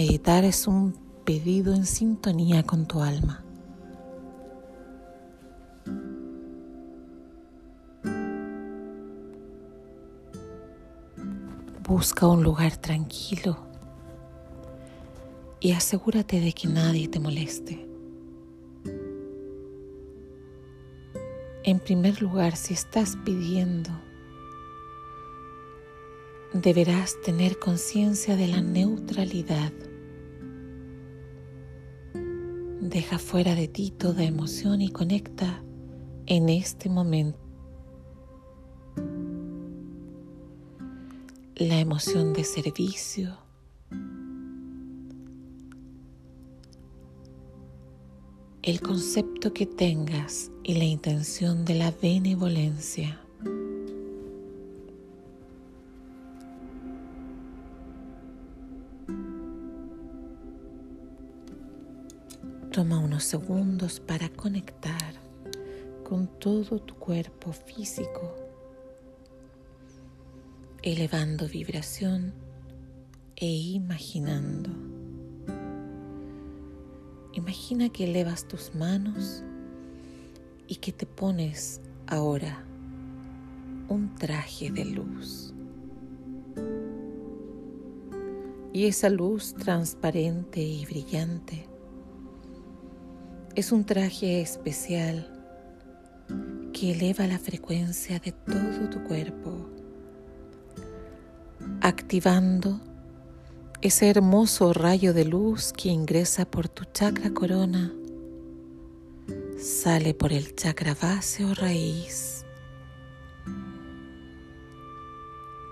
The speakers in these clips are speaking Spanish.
Meditar es un pedido en sintonía con tu alma. Busca un lugar tranquilo y asegúrate de que nadie te moleste. En primer lugar, si estás pidiendo, deberás tener conciencia de la neutralidad. Deja fuera de ti toda emoción y conecta en este momento. La emoción de servicio, el concepto que tengas y la intención de la benevolencia. Toma unos segundos para conectar con todo tu cuerpo físico, elevando vibración e imaginando. Imagina que elevas tus manos y que te pones ahora un traje de luz. Y esa luz transparente y brillante es un traje especial que eleva la frecuencia de todo tu cuerpo, activando ese hermoso rayo de luz que ingresa por tu chakra corona, sale por el chakra base o raíz,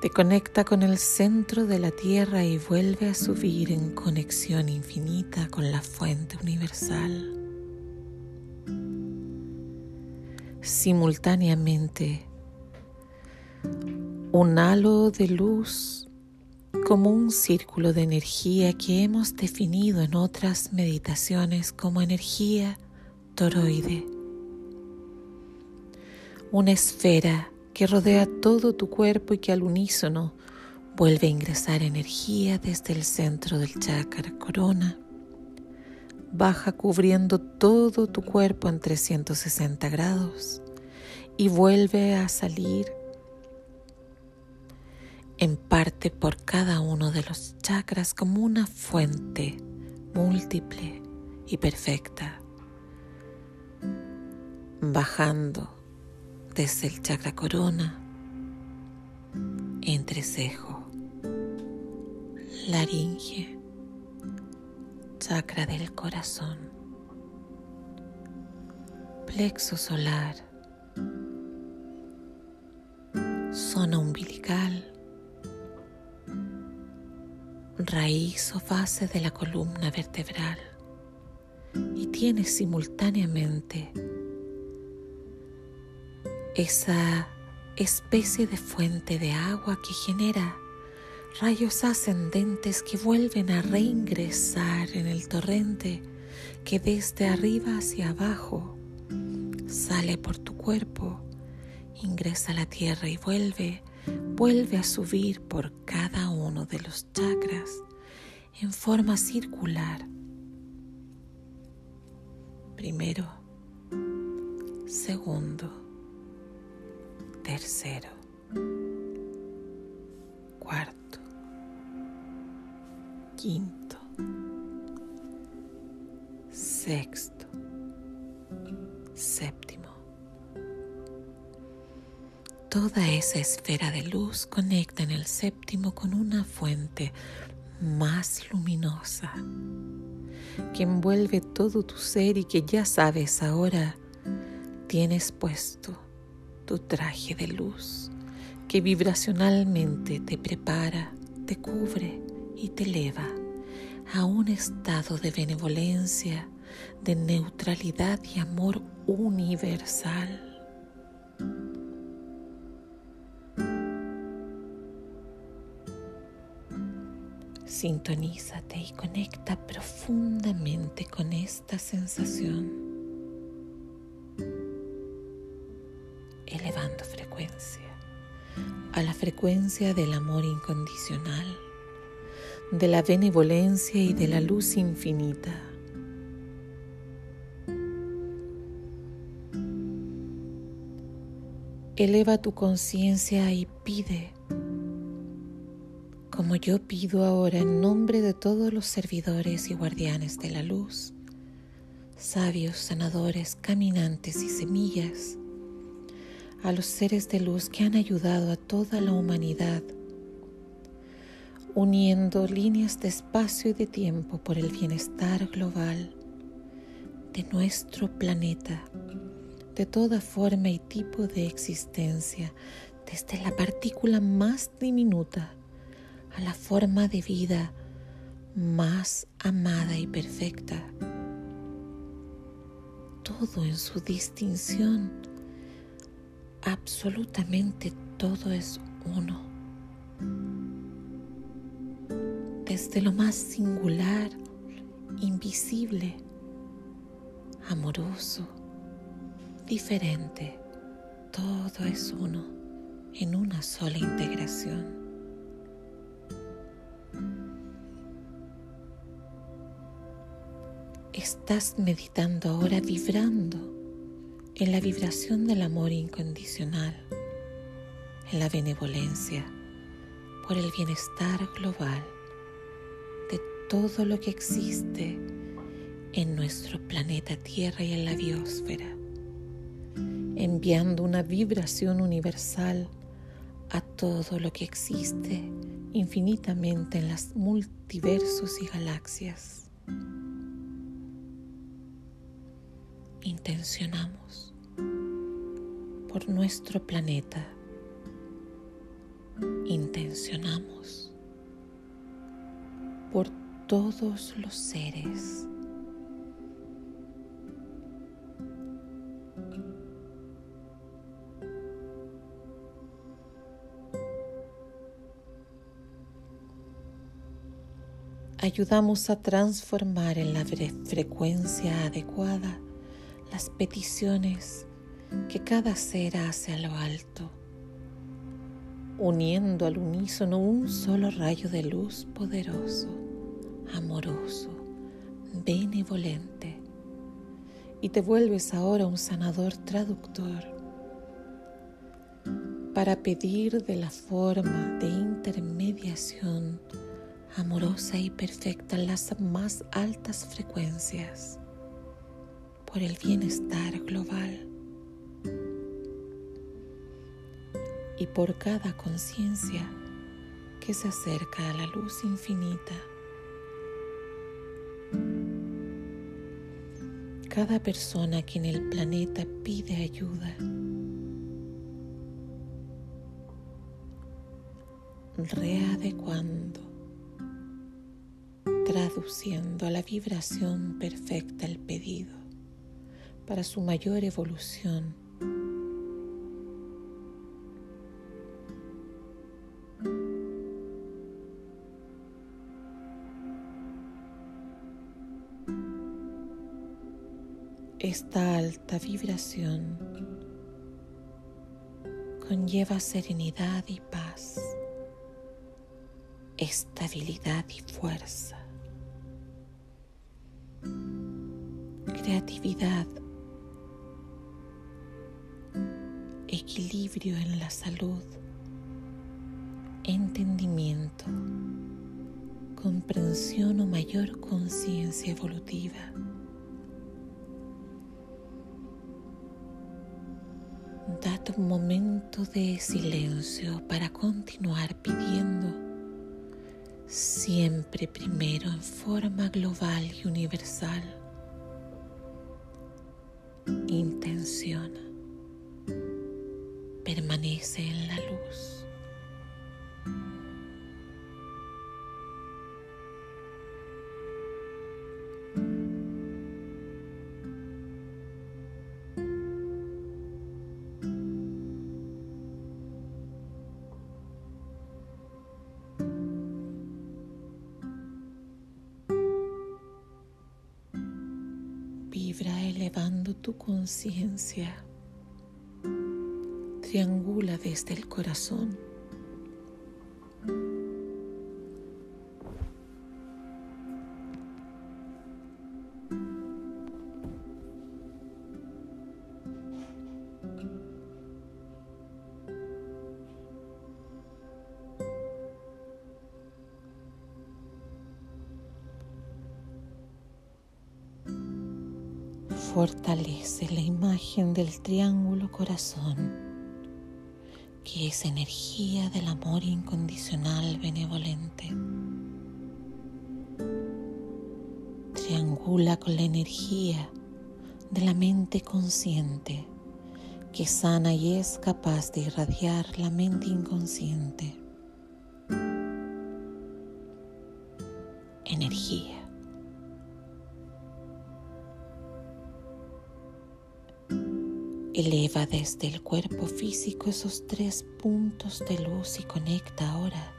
te conecta con el centro de la tierra y vuelve a subir en conexión infinita con la fuente universal. Simultáneamente, un halo de luz como un círculo de energía que hemos definido en otras meditaciones como energía toroide. Una esfera que rodea todo tu cuerpo y que al unísono vuelve a ingresar energía desde el centro del chakra corona. Baja cubriendo todo tu cuerpo en 360 grados y vuelve a salir en parte por cada uno de los chakras como una fuente múltiple y perfecta, bajando desde el chakra corona, entrecejo, laringe, chakra del corazón, plexo solar, zona umbilical, raíz o base de la columna vertebral. Y tienes simultáneamente esa especie de fuente de agua que genera rayos ascendentes que vuelven a reingresar en el torrente que desde arriba hacia abajo sale por tu cuerpo, ingresa a la tierra y vuelve vuelve a subir por cada uno de los chakras en forma circular. Primero, segundo, tercero, cuarto, quinto, sexto, séptimo. Toda esa esfera de luz conecta en el séptimo con una fuente más luminosa que envuelve todo tu ser y que ya sabes ahora tienes puesto tu traje de luz que vibracionalmente te prepara, te cubre y te eleva a un estado de benevolencia, de neutralidad y amor universal. Sintonízate y conecta profundamente con esta sensación, elevando frecuencia a la frecuencia del amor incondicional, de la benevolencia y de la luz infinita. Eleva tu conciencia y pide, como yo pido ahora en nombre de todos los servidores y guardianes de la luz, sabios, sanadores, caminantes y semillas, a los seres de luz que han ayudado a toda la humanidad, uniendo líneas de espacio y de tiempo por el bienestar global de nuestro planeta de toda forma y tipo de existencia, desde la partícula más diminuta a la forma de vida más amada y perfecta. Todo en su distinción, absolutamente todo es uno. Desde lo más singular, invisible, amoroso, diferente, todo es uno en una sola integración. Estás meditando ahora vibrando en la vibración del amor incondicional, en la benevolencia, por el bienestar global todo lo que existe en nuestro planeta Tierra y en la biosfera enviando una vibración universal a todo lo que existe infinitamente en los multiversos y galaxias. Intencionamos por nuestro planeta. Intencionamos por todos los seres. Ayudamos a transformar en la frecuencia adecuada las peticiones que cada ser hace a lo alto, uniendo al unísono un solo rayo de luz poderoso, amoroso, benevolente, y te vuelves ahora un sanador traductor para pedir de la forma de intermediación amorosa y perfecta las más altas frecuencias por el bienestar global y por cada conciencia que se acerca a la luz infinita. Cada persona que en el planeta pide ayuda readecuando traduciendo a la vibración perfecta el pedido para su mayor evolución. Esta alta vibración conlleva serenidad y paz, estabilidad y fuerza. creatividad, equilibrio en la salud, entendimiento, comprensión o mayor conciencia evolutiva. Un momento de silencio para continuar pidiendo siempre primero en forma global y universal intenciona, permanece en la luz. Elevando tu conciencia. Triangula desde el corazón. Fortalece la imagen del triángulo corazón, que es energía del amor incondicional benevolente. Triangula con la energía de la mente consciente que sana y es capaz de irradiar la mente inconsciente. Energía. Eleva desde el cuerpo físico esos tres puntos de luz y conecta ahora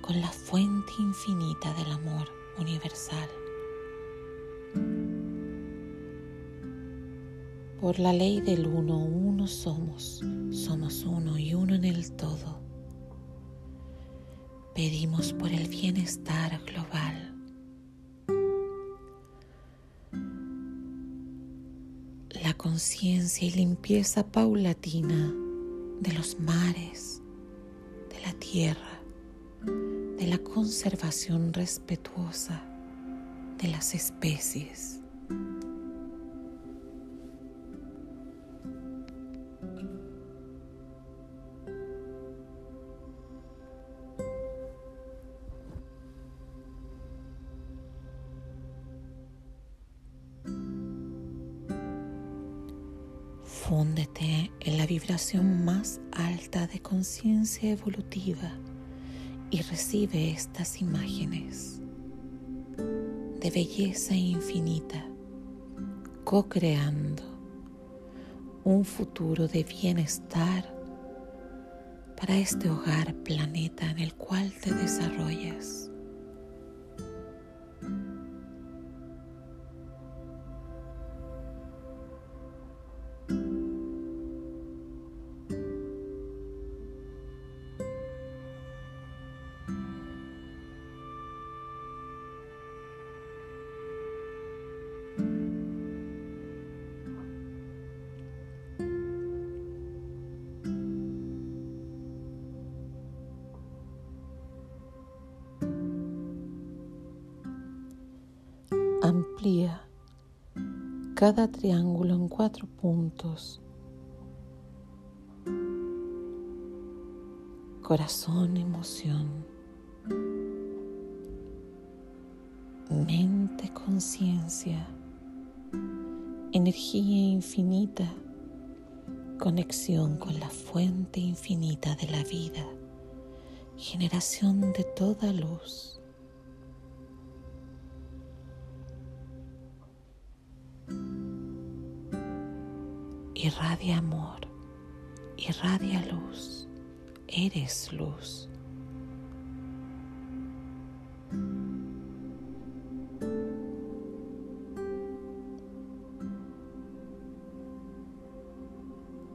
con la fuente infinita del amor universal. Por la ley del uno, uno somos, somos uno y uno en el todo. Pedimos por el bienestar global conciencia y limpieza paulatina de los mares, de la tierra, de la conservación respetuosa de las especies. Fúndete en la vibración más alta de conciencia evolutiva y recibe estas imágenes de belleza infinita, co-creando un futuro de bienestar para este hogar planeta en el cual te desarrollas. Cada triángulo en cuatro puntos. Corazón, emoción. Mente, conciencia. Energía infinita. Conexión con la fuente infinita de la vida. Generación de toda luz. Irradia amor, irradia luz, eres luz.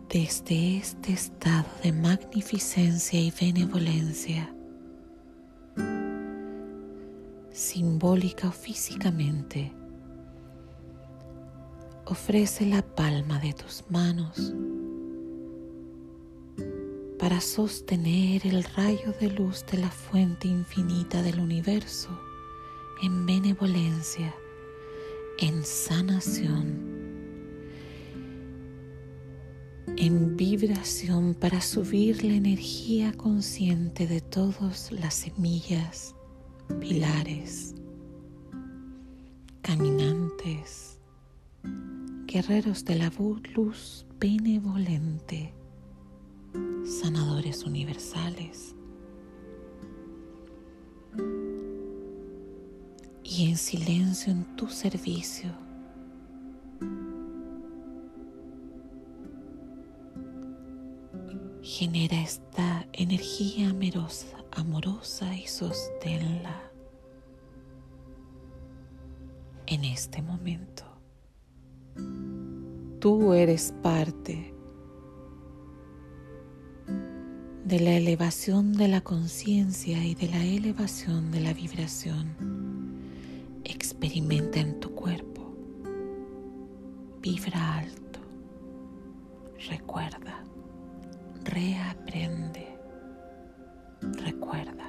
Desde este estado de magnificencia y benevolencia, simbólica o físicamente, ofrece la palma de tus manos para sostener el rayo de luz de la fuente infinita del universo en benevolencia, en sanación, en vibración para subir la energía consciente de todas las semillas, pilares, caminantes, guerreros de la luz benevolente, sanadores universales. Y en silencio en tu servicio, genera esta energía amorosa, amorosa y sosténla en este momento. Tú eres parte de la elevación de la conciencia y de la elevación de la vibración. Experimenta en tu cuerpo. Vibra alto. Recuerda. Reaprende. Recuerda.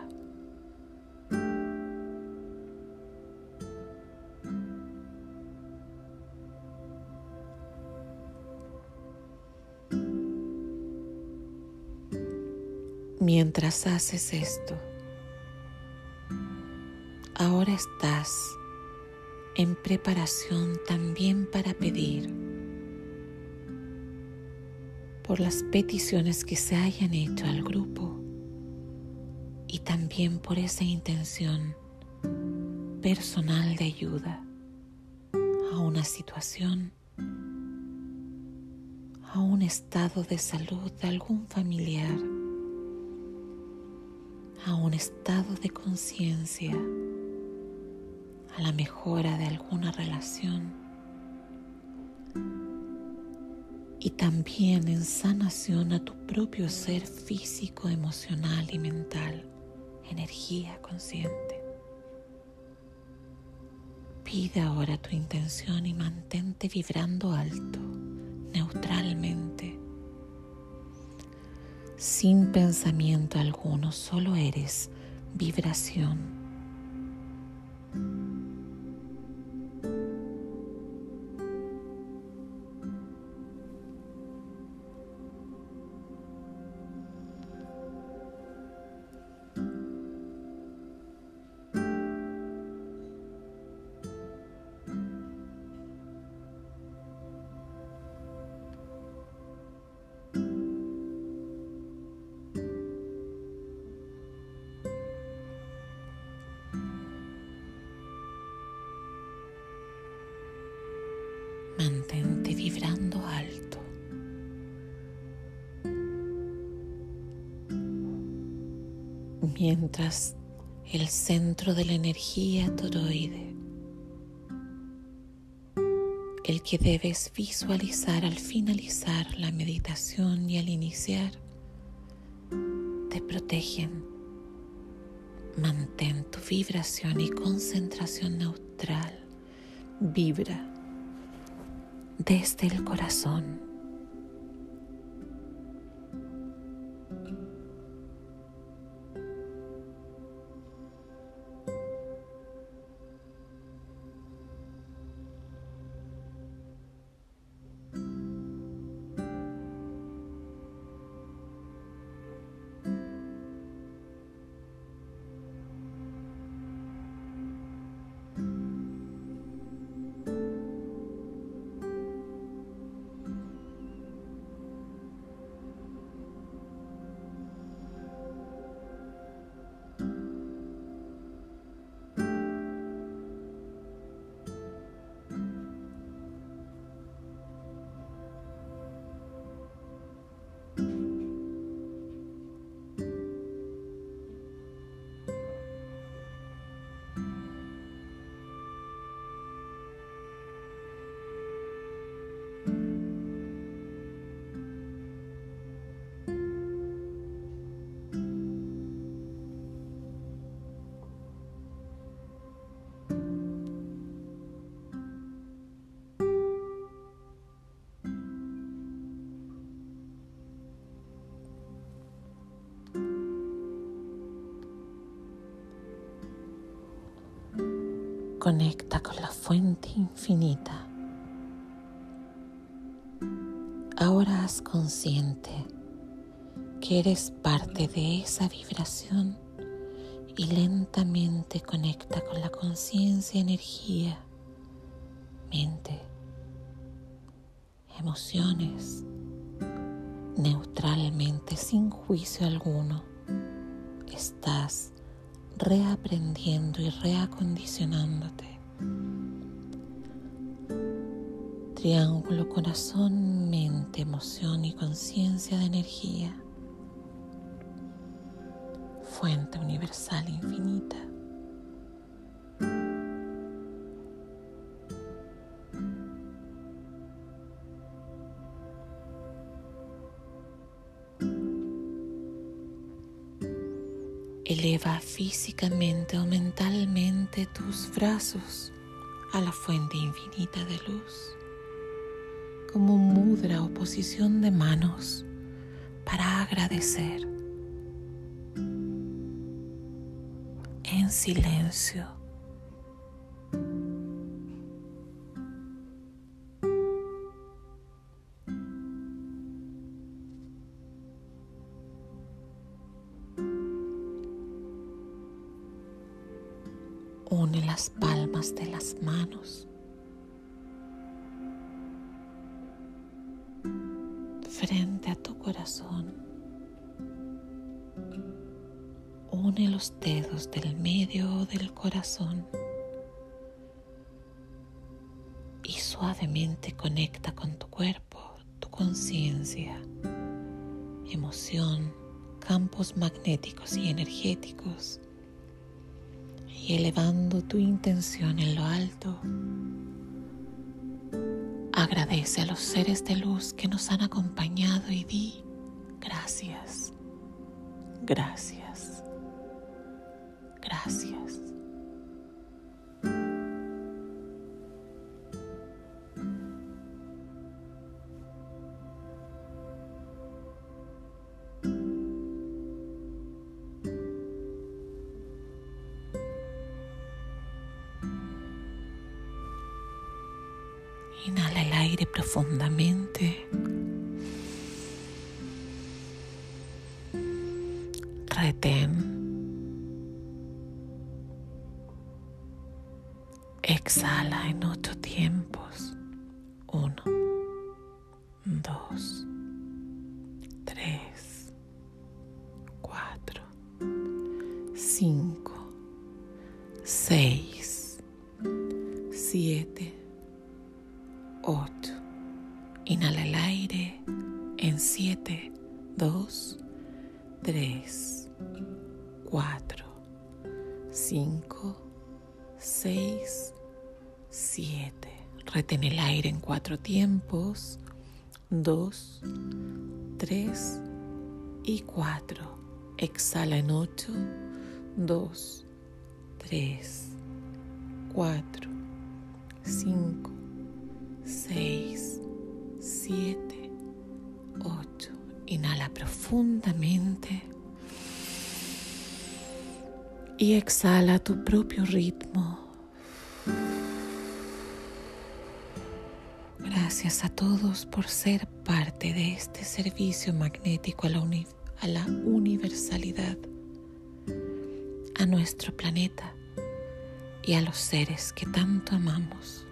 Mientras haces esto, ahora estás en preparación también para pedir por las peticiones que se hayan hecho al grupo y también por esa intención personal de ayuda a una situación, a un estado de salud de algún familiar, a un estado de conciencia, a la mejora de alguna relación y también en sanación a tu propio ser físico, emocional y mental, energía consciente. Pide ahora tu intención y mantente vibrando alto, neutralmente, sin pensamiento alguno, solo eres vibración. Mientras el centro de la energía toroide, el que debes visualizar al finalizar la meditación y al iniciar, te protegen. Mantén tu vibración y concentración neutral. Vibra desde el corazón. Conecta con la fuente infinita. Ahora haz consciente que eres parte de esa vibración y lentamente conecta con la conciencia, energía, mente, emociones, neutralmente, sin juicio alguno. Estás reaprendiendo y reacondicionándote. Triángulo corazón, mente, emoción y conciencia de energía. Fuente universal infinita. Físicamente o mentalmente tus brazos a la fuente infinita de luz, como mudra o posición de manos para agradecer. En silencio. Manos. Frente a tu corazón. Une los dedos del medio del corazón. Y suavemente conecta con tu cuerpo, tu conciencia, emoción, campos magnéticos y energéticos y elevando tu intención en lo alto, agradece a los seres de luz que nos han acompañado y di gracias, gracias, gracias. Retén. Exhala en ocho tiempos. Y 4. Exhala en 8, 2, 3, 4, 5, 6, 7, 8. Inhala profundamente. Y exhala a tu propio ritmo. Gracias a todos por ser parte de este servicio magnético a la, a la universalidad, a nuestro planeta y a los seres que tanto amamos.